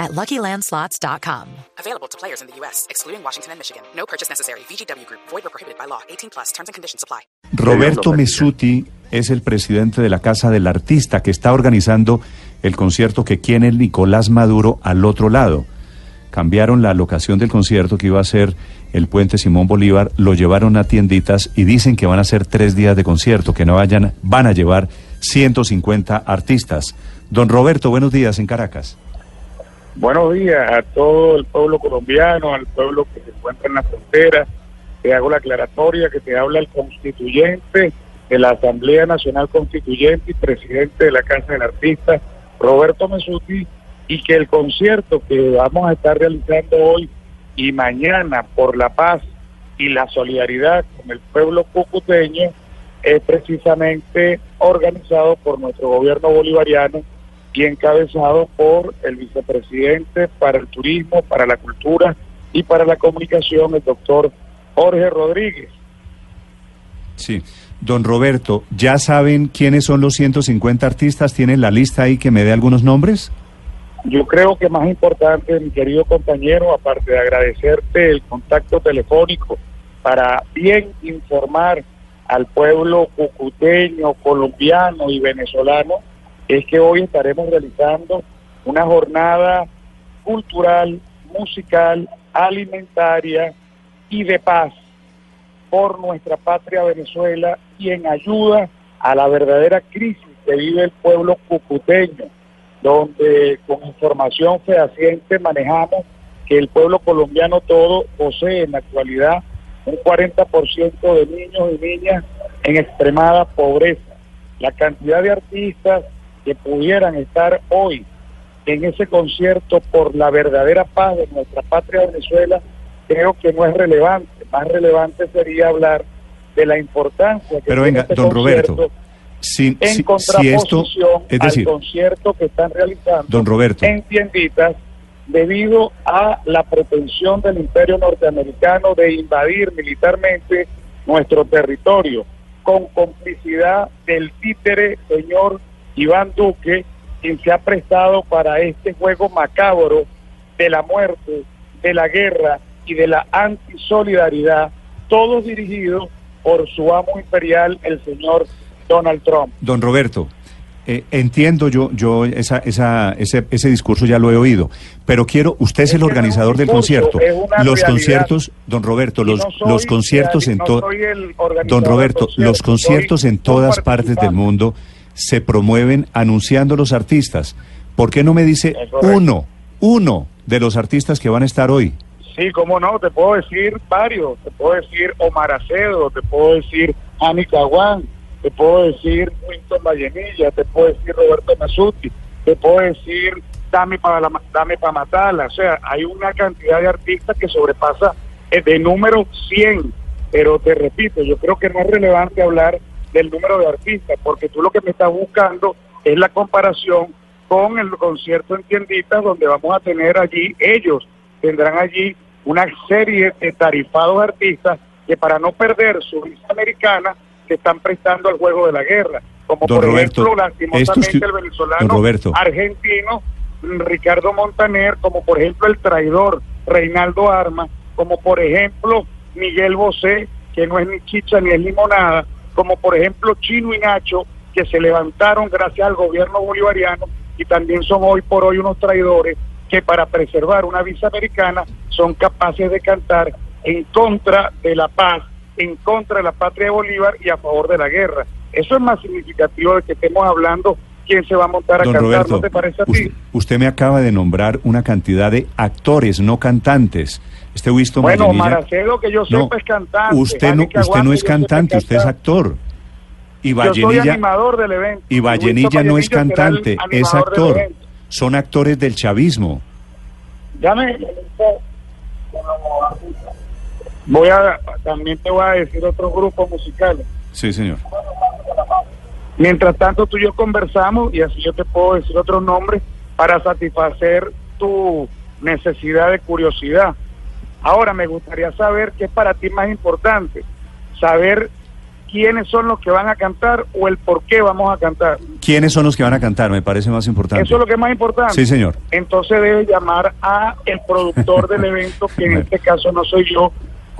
at LuckyLandSlots.com. Available to players in the U.S., excluding Washington and Michigan. No purchase necessary. VGW Group. Void or prohibited by law. 18 plus. Terms and conditions apply. Roberto Mesuti es el presidente de la Casa del Artista que está organizando el concierto que el Nicolás Maduro al otro lado. Cambiaron la locación del concierto que iba a ser el puente Simón Bolívar, lo llevaron a tienditas y dicen que van a ser tres días de concierto, que no vayan, van a llevar 150 artistas. Don Roberto, buenos días en Caracas. Buenos días a todo el pueblo colombiano, al pueblo que se encuentra en la frontera. Te hago la aclaratoria que te habla el constituyente de la Asamblea Nacional Constituyente y presidente de la Casa del Artista, Roberto Mesuti, y que el concierto que vamos a estar realizando hoy y mañana por la paz y la solidaridad con el pueblo cucuteño es precisamente organizado por nuestro gobierno bolivariano y encabezado por el vicepresidente para el turismo, para la cultura y para la comunicación, el doctor Jorge Rodríguez. Sí. Don Roberto, ¿ya saben quiénes son los 150 artistas? ¿Tienen la lista ahí que me dé algunos nombres? Yo creo que más importante, mi querido compañero, aparte de agradecerte el contacto telefónico para bien informar al pueblo cucuteño, colombiano y venezolano, es que hoy estaremos realizando una jornada cultural, musical, alimentaria y de paz por nuestra patria Venezuela y en ayuda a la verdadera crisis que vive el pueblo cucuteño, donde con información fehaciente manejamos que el pueblo colombiano todo posee en la actualidad un 40% de niños y niñas en extremada pobreza. La cantidad de artistas que pudieran estar hoy en ese concierto por la verdadera paz de nuestra patria Venezuela, creo que no es relevante. Más relevante sería hablar de la importancia que Pero tiene venga, este don Roberto, si, en si- si contraposición esto, es decir, al concierto que están realizando Don Roberto. en tienditas debido a la pretensión del imperio norteamericano de invadir militarmente nuestro territorio con complicidad del títere señor Iván Duque, quien se ha prestado para este juego macabro de la muerte, de la guerra y de la antisolidaridad, todos dirigidos por su amo imperial, el señor Donald Trump. Don Roberto, eh, entiendo yo, yo esa, esa, ese, ese discurso ya lo he oído, pero quiero, usted es Es el organizador del concierto. Los realidad. conciertos, don Roberto, los, no los conciertos en todo. Don Roberto, los conciertos soy en todas partes del mundo se promueven anunciando los artistas. ¿Por qué no me dice uno, uno de los artistas que van a estar hoy? Sí, cómo no, te puedo decir varios, te puedo decir Omar Acedo, te puedo decir Ani Caguán, te puedo decir Winston Vallenilla, te puedo decir Roberto Masuti, te puedo decir Dame para la, Dame para matarla, o sea, hay una cantidad de artistas que sobrepasa eh, de número 100, pero te repito, yo creo que no es relevante hablar del número de artistas, porque tú lo que me estás buscando es la comparación con el concierto en tienditas donde vamos a tener allí, ellos tendrán allí una serie de tarifados artistas que para no perder su visa americana se están prestando al juego de la guerra, como Don por Roberto, ejemplo lastimosamente el venezolano Roberto. argentino mm, Ricardo Montaner, como por ejemplo el traidor Reinaldo Arma, como por ejemplo Miguel Bosé, que no es ni chicha ni es limonada, como por ejemplo Chino y Nacho, que se levantaron gracias al gobierno bolivariano y también son hoy por hoy unos traidores que para preservar una visa americana son capaces de cantar en contra de la paz, en contra de la patria de Bolívar y a favor de la guerra. Eso es más significativo de que estemos hablando quién se va a montar a Don cantar, Roberto, ¿no te parece a ti? usted, usted me acaba de nombrar una cantidad de actores, no cantantes. Este Winston Bueno, Vallenilla- Maracelo, que yo sepa, es cantante. Usted no, usted no es cantante, usted es actor. Y Yo soy Vallenilla, animador del evento. y Vallenilla no es Vallenilla cantante, es actor. Son actores del chavismo. Llame. Voy a, también te voy a decir otros grupos musicales. Sí, señor. Mientras tanto, tú y yo conversamos y así yo te puedo decir otros nombres para satisfacer tu necesidad de curiosidad. Ahora, me gustaría saber qué es para ti más importante, saber quiénes son los que van a cantar o el por qué vamos a cantar. ¿Quiénes son los que van a cantar? Me parece más importante. Eso es lo que es más importante. Sí, señor. Entonces debe llamar a el productor del evento, que en este caso no soy yo,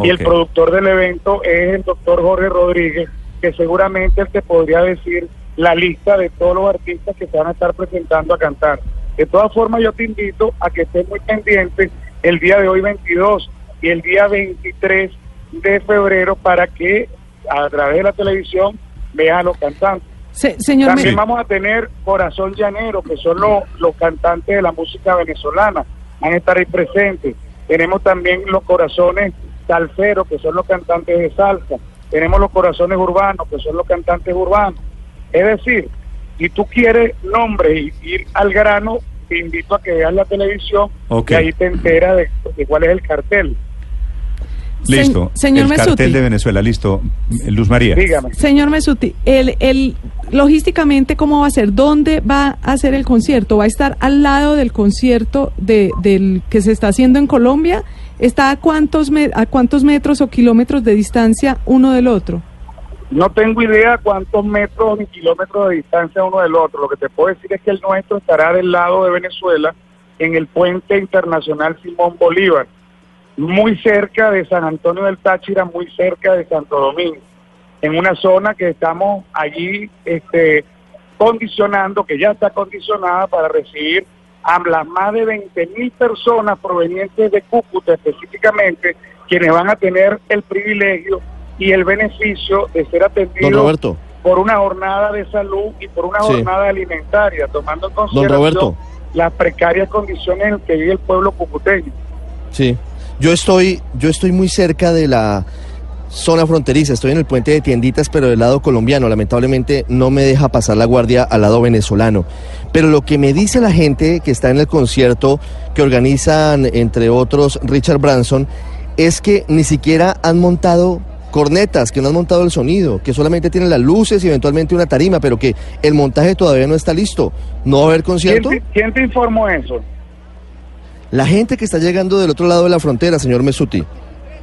y el productor del evento es el doctor Jorge Rodríguez, que seguramente él te podría decir la lista de todos los artistas que se van a estar presentando a cantar. De todas formas, yo te invito a que estés muy pendiente el día de hoy 22 y el día 23 de febrero para que a través de la televisión veas a los cantantes. Se- señor, También Me- vamos a tener Corazón Llanero, que son los, los cantantes de la música venezolana, van a estar ahí presentes. Tenemos también los corazones salseros, que son los cantantes de salsa. Tenemos los corazones urbanos, que son los cantantes urbanos. Es decir, si tú quieres nombre y ir al grano, te invito a que veas la televisión y ahí te enteras de, de cuál es el cartel. Listo. Se- señor el Mesuti. cartel de Venezuela, listo. Luz María. Dígame. Señor Mesuti, el, el, logísticamente, ¿cómo va a ser? ¿Dónde va a ser el concierto? ¿Va a estar al lado del concierto de, del que se está haciendo en Colombia? ¿Está a cuántos, me- a cuántos metros o kilómetros de distancia uno del otro? No tengo idea cuántos metros ni kilómetros de distancia uno del otro. Lo que te puedo decir es que el nuestro estará del lado de Venezuela en el puente internacional Simón Bolívar, muy cerca de San Antonio del Táchira, muy cerca de Santo Domingo, en una zona que estamos allí este, condicionando, que ya está condicionada para recibir a las más de 20 mil personas provenientes de Cúcuta específicamente, quienes van a tener el privilegio y el beneficio de ser Roberto. por una jornada de salud y por una Sí. jornada alimentaria, tomando en consideración las precarias condiciones en que vive el pueblo cucuteño. Sí. Yo estoy, yo estoy muy cerca de la zona fronteriza, estoy en el puente de tienditas, pero del lado colombiano. Lamentablemente no me deja pasar la guardia al lado venezolano. Pero lo que me dice la gente que está en el concierto que organizan, entre otros, Richard Branson, es que ni siquiera han montado cornetas, que no han montado el sonido, que solamente tienen las luces y eventualmente una tarima, pero que el montaje todavía no está listo. ¿No va a haber ¿Quién concierto? te, quién te informó eso? La gente que está llegando del otro lado de la frontera, señor Mesuti.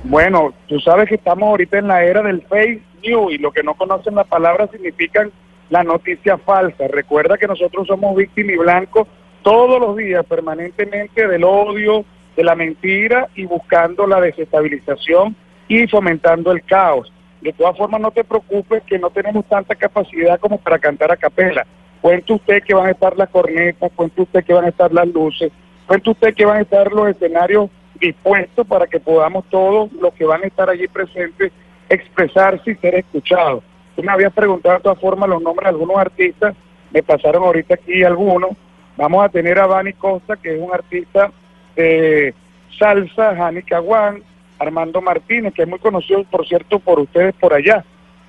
Bueno, tú sabes que estamos ahorita en la era del fake news y lo que no conocen la palabra significan la noticia falsa. Recuerda que nosotros somos víctimas y blancos todos los días, permanentemente del odio, de la mentira y buscando la desestabilización y fomentando el caos. De todas formas, no te preocupes que no tenemos tanta capacidad como para cantar a capela. Cuente usted que van a estar las cornetas, cuente usted que van a estar las luces, cuente usted que van a estar los escenarios dispuestos para que podamos todos los que van a estar allí presentes expresarse y ser escuchados. Tú me habías preguntado de todas formas los nombres de algunos artistas, me pasaron ahorita aquí algunos. Vamos a tener a Bani Costa, que es un artista de salsa, Jani Caguán, Armando Martínez, que es muy conocido, por cierto, por ustedes por allá,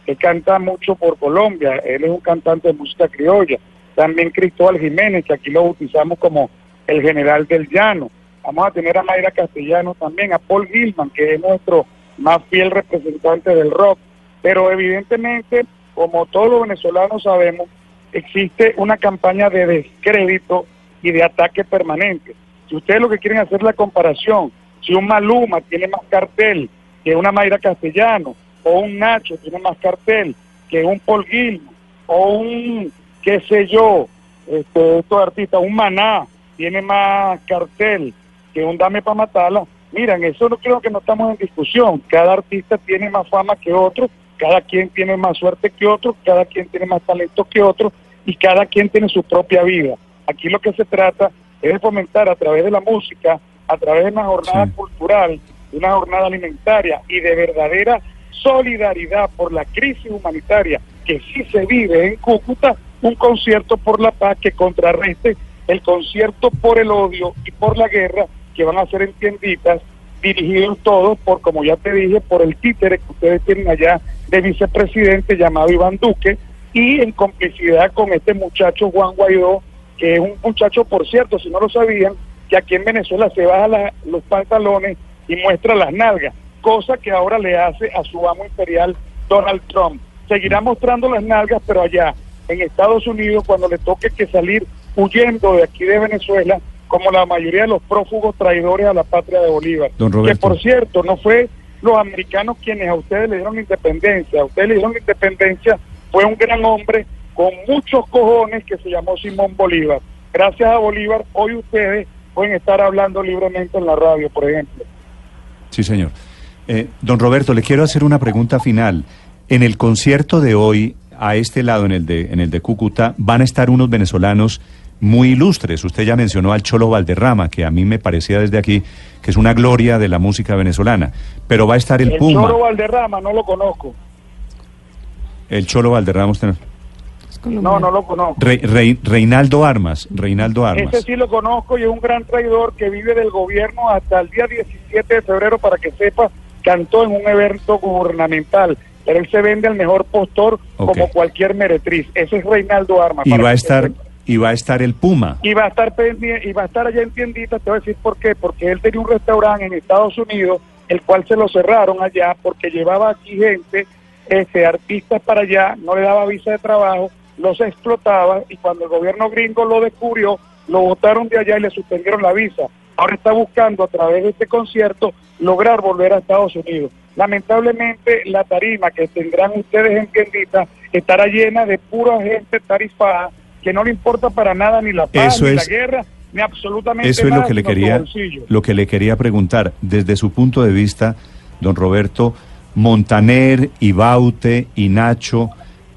que canta mucho por Colombia, él es un cantante de música criolla. También Cristóbal Jiménez, que aquí lo bautizamos como el general del llano. Vamos a tener a Mayra Castellano también, a Paul Gilman, que es nuestro más fiel representante del rock. Pero evidentemente, como todos los venezolanos sabemos, existe una campaña de descrédito y de ataque permanente. Si ustedes lo que quieren hacer es la comparación, si un Maluma tiene más cartel que una Mayra Castellano, o un Nacho tiene más cartel que un Paul Gilman, o un, qué sé yo, este, estos artistas, un Maná tiene más cartel que un Dame para matarla. Miren, eso no creo que no estamos en discusión. Cada artista tiene más fama que otro, cada quien tiene más suerte que otro, cada quien tiene más talento que otro y cada quien tiene su propia vida. Aquí lo que se trata es de fomentar a través de la música, a través de una jornada Sí. cultural, de una jornada alimentaria y de verdadera solidaridad por la crisis humanitaria que sí se vive en Cúcuta, un concierto por la paz que contrarreste el concierto por el odio y por la guerra que van a hacer en tienditas, dirigidos todos por, como ya te dije, por el títere que ustedes tienen allá de vicepresidente llamado Iván Duque y en complicidad con este muchacho Juan Guaidó, que es un muchacho, por cierto, si no lo sabían, que aquí en Venezuela se baja la- los pantalones y muestra las nalgas. cosa que ahora le hace a su amo imperial Donald Trump. Seguirá mostrando las nalgas, pero allá, en Estados Unidos, cuando le toque que salir huyendo de aquí de Venezuela, como la mayoría de los prófugos traidores a la patria de Bolívar. Don que por cierto, no fue los americanos quienes a ustedes le dieron la independencia, a ustedes le dieron la independencia, fue un gran hombre con muchos cojones que se llamó Simón Bolívar. Gracias a Bolívar, hoy ustedes pueden estar hablando libremente en la radio, por ejemplo. Sí, señor. Eh, don Roberto, le quiero hacer una pregunta final. En el concierto de hoy, a este lado, en el de, en el de Cúcuta, van a estar unos venezolanos muy ilustres. Usted ya mencionó al Cholo Valderrama, que a mí me parecía desde aquí que es una gloria de la música venezolana. Pero va a estar el, El Puma. Choro Valderrama no lo conozco. El Cholo Valderrama. usted no- colombiano. No, no lo conozco. Re- Reinaldo Armas. Reinaldo Armas. Ese sí lo conozco y es un gran traidor que vive del gobierno hasta el día 17 de febrero, para que sepa, cantó en un evento gubernamental. Pero él se vende al mejor postor como cualquier meretriz. Ese es Reinaldo Armas. Y va a estar, sepa. y va a estar el Puma. Y va a estar y va a estar allá en tiendita, te voy a decir por qué, porque él tenía un restaurante en Estados Unidos, el cual se lo cerraron allá porque llevaba aquí gente, este, artistas para allá, no le daba visa de trabajo, los explotaba y cuando el gobierno gringo lo descubrió, lo botaron de allá y le suspendieron la visa. Ahora está buscando a través de este concierto lograr volver a Estados Unidos. Lamentablemente la tarima que tendrán ustedes en tiendita estará llena de pura gente tarifada que no le importa para nada ni la paz, Eso ni es- la guerra, ni absolutamente Eso es nada, lo que le quería, lo que le quería preguntar. Desde su punto de vista, don Roberto, Montaner y Baute y Nacho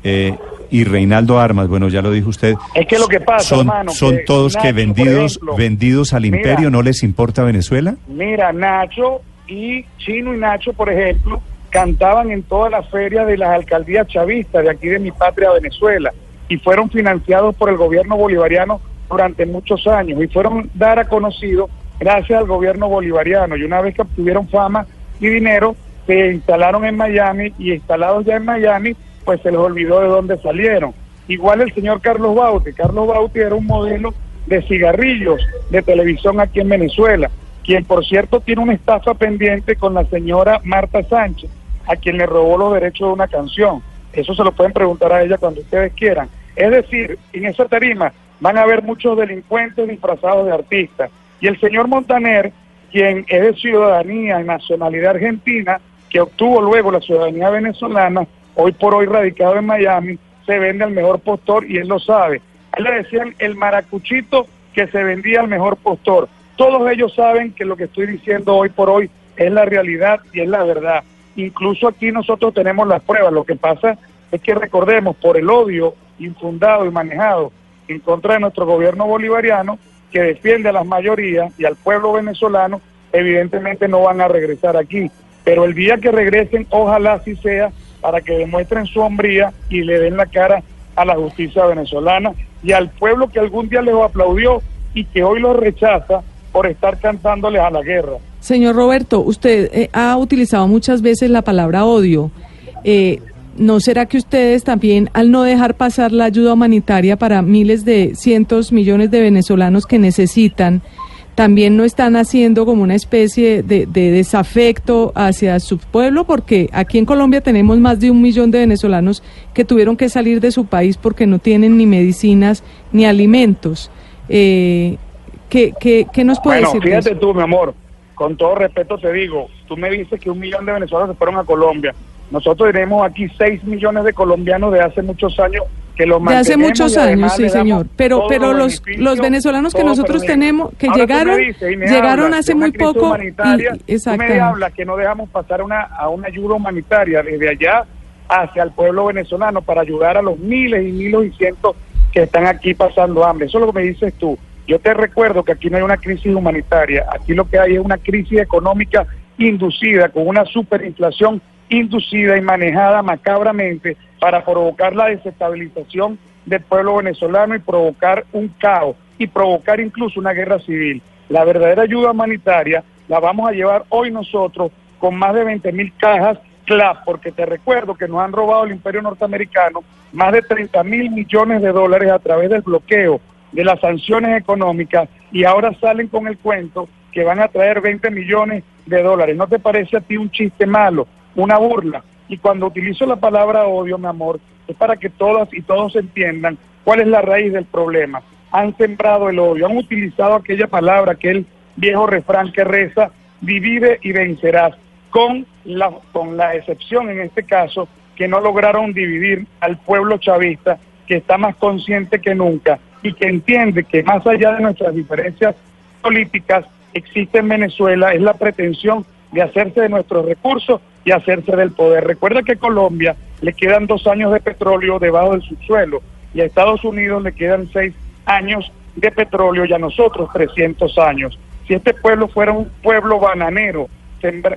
eh, y Reinaldo Armas, bueno, ya lo dijo usted. Es que lo que pasa, son, hermano, son que todos que Nacho, vendidos, ejemplo, vendidos al mira, imperio, no les importa Venezuela. Mira, Nacho y Chino y Nacho, por ejemplo, cantaban en todas las ferias de las alcaldías chavistas de aquí de mi patria Venezuela y fueron financiados por el gobierno bolivariano durante muchos años y fueron dar a conocido gracias al gobierno bolivariano y una vez que obtuvieron fama y dinero se instalaron en Miami y instalados ya en Miami pues se les olvidó de dónde salieron. Igual el señor Carlos Baute, Carlos Baute era un modelo de cigarrillos de televisión aquí en Venezuela, quien por cierto tiene una estafa pendiente con la señora Marta Sánchez, a quien le robó los derechos de una canción. Eso se lo pueden preguntar a ella cuando ustedes quieran. Es decir, en esa tarima van a haber muchos delincuentes disfrazados de artistas. Y el señor Montaner, quien es de ciudadanía y nacionalidad argentina, que obtuvo luego la ciudadanía venezolana, hoy por hoy radicado en Miami, se vende al mejor postor y él lo sabe. A él le decían el maracuchito que se vendía al mejor postor. Todos ellos saben que lo que estoy diciendo hoy por hoy es la realidad y es la verdad. Incluso aquí nosotros tenemos las pruebas. Lo que pasa es que recordemos, por el odio infundado y manejado en contra de nuestro gobierno bolivariano, que defiende a las mayorías y al pueblo venezolano, evidentemente no van a regresar aquí. Pero el día que regresen, ojalá así sea, para que demuestren su hombría y le den la cara a la justicia venezolana y al pueblo que algún día les aplaudió y que hoy los rechaza por estar cantándoles a la guerra. Señor Roberto, usted eh, ha utilizado muchas veces la palabra odio. Eh, ¿No será que ustedes también, al no dejar pasar la ayuda humanitaria para miles de cientos millones de venezolanos que necesitan, también no están haciendo como una especie de, de desafecto hacia su pueblo? Porque aquí en Colombia tenemos más de un millón de venezolanos que tuvieron que salir de su país porque no tienen ni medicinas ni alimentos. Eh, ¿qué, qué, qué nos puede Bueno, decir? de fíjate tú, mi amor, con todo respeto te digo, tú me dices que un millón de venezolanos se fueron a Colombia. Nosotros tenemos aquí seis millones de colombianos de hace muchos años que los De hace muchos años, sí, señor. Pero, pero los, los venezolanos que nosotros tenemos, que Ahora llegaron, dices llegaron hablas hace muy poco. y- tú me hablas que no dejamos pasar una, a una ayuda humanitaria desde allá hacia el pueblo venezolano para ayudar a los miles y miles y cientos que están aquí pasando hambre. Eso es lo que me dices tú. Yo te recuerdo que aquí no hay una crisis humanitaria, aquí lo que hay es una crisis económica inducida con una superinflación inducida y manejada macabramente para provocar la desestabilización del pueblo venezolano y provocar un caos y provocar incluso una guerra civil. La verdadera ayuda humanitaria la vamos a llevar hoy nosotros con más de 20 mil cajas CLAP, porque te recuerdo que nos han robado el imperio norteamericano más de 30 mil millones de dólares a través del bloqueo de las sanciones económicas y ahora salen con el cuento que van a traer 20 millones de dólares. ¿No te parece a ti un chiste malo, una burla? Y cuando utilizo la palabra odio, mi amor, es para que todas y todos entiendan cuál es la raíz del problema. Han sembrado el odio, han utilizado aquella palabra, aquel viejo refrán que reza, divide y vencerás, con la, con la excepción en este caso que no lograron dividir al pueblo chavista, que está más consciente que nunca y que entiende que más allá de nuestras diferencias políticas existe en Venezuela es la pretensión de hacerse de nuestros recursos y hacerse del poder. Recuerda que a Colombia le quedan dos años de petróleo debajo del subsuelo y a Estados Unidos le quedan seis años de petróleo y a nosotros 300 años. Si este pueblo fuera un pueblo bananero,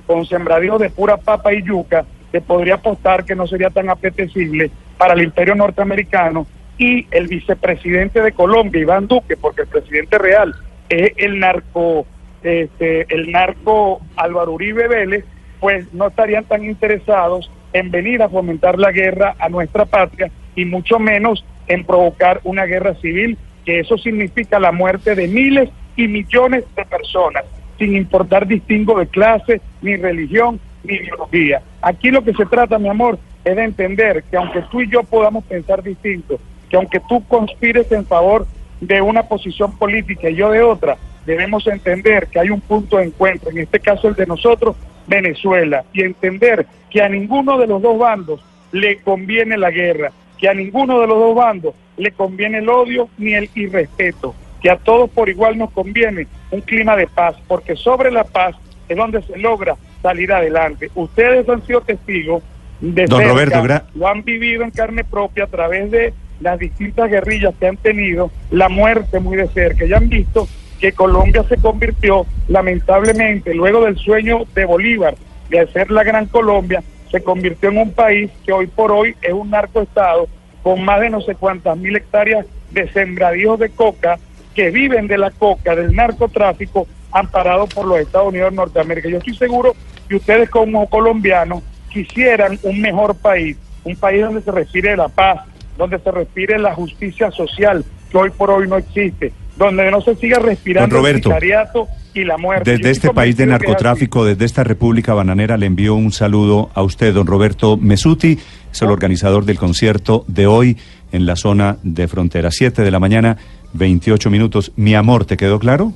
con sembradíos de pura papa y yuca, se podría apostar que no sería tan apetecible para el imperio norteamericano y el vicepresidente de Colombia, Iván Duque, porque el presidente real es el narco, este, el narco Álvaro Uribe Vélez, pues no estarían tan interesados en venir a fomentar la guerra a nuestra patria y mucho menos en provocar una guerra civil, que eso significa la muerte de miles y millones de personas, sin importar distingo de clase, ni religión, ni ideología. Aquí lo que se trata, mi amor, es de entender que aunque tú y yo podamos pensar distinto, que aunque tú conspires en favor de una posición política y yo de otra, debemos entender que hay un punto de encuentro, en este caso el de nosotros, Venezuela, y entender que a ninguno de los dos bandos le conviene la guerra, que a ninguno de los dos bandos le conviene el odio ni el irrespeto, que a todos por igual nos conviene un clima de paz, porque sobre la paz es donde se logra salir adelante. Ustedes han sido testigos de Don Roberto, lo han vivido en carne propia a través de las distintas guerrillas que han tenido, la muerte muy de cerca, ya han visto que Colombia se convirtió, lamentablemente, luego del sueño de Bolívar de hacer la Gran Colombia, se convirtió en un país que hoy por hoy es un narcoestado con más de no sé cuántas mil hectáreas de sembradíos de coca que viven de la coca, del narcotráfico, amparado por los Estados Unidos de Norteamérica. Yo estoy seguro que ustedes como colombianos quisieran un mejor país, un país donde se respire la paz, donde se respire la justicia social, que hoy por hoy no existe, donde no se siga respirando el precariato y la muerte. Desde este país de narcotráfico, desde esta República Bananera, le envío un saludo a usted, don Roberto Mesuti, es el organizador del concierto de hoy en la zona de frontera. Siete de la mañana, 28 minutos. Mi amor, ¿te quedó claro?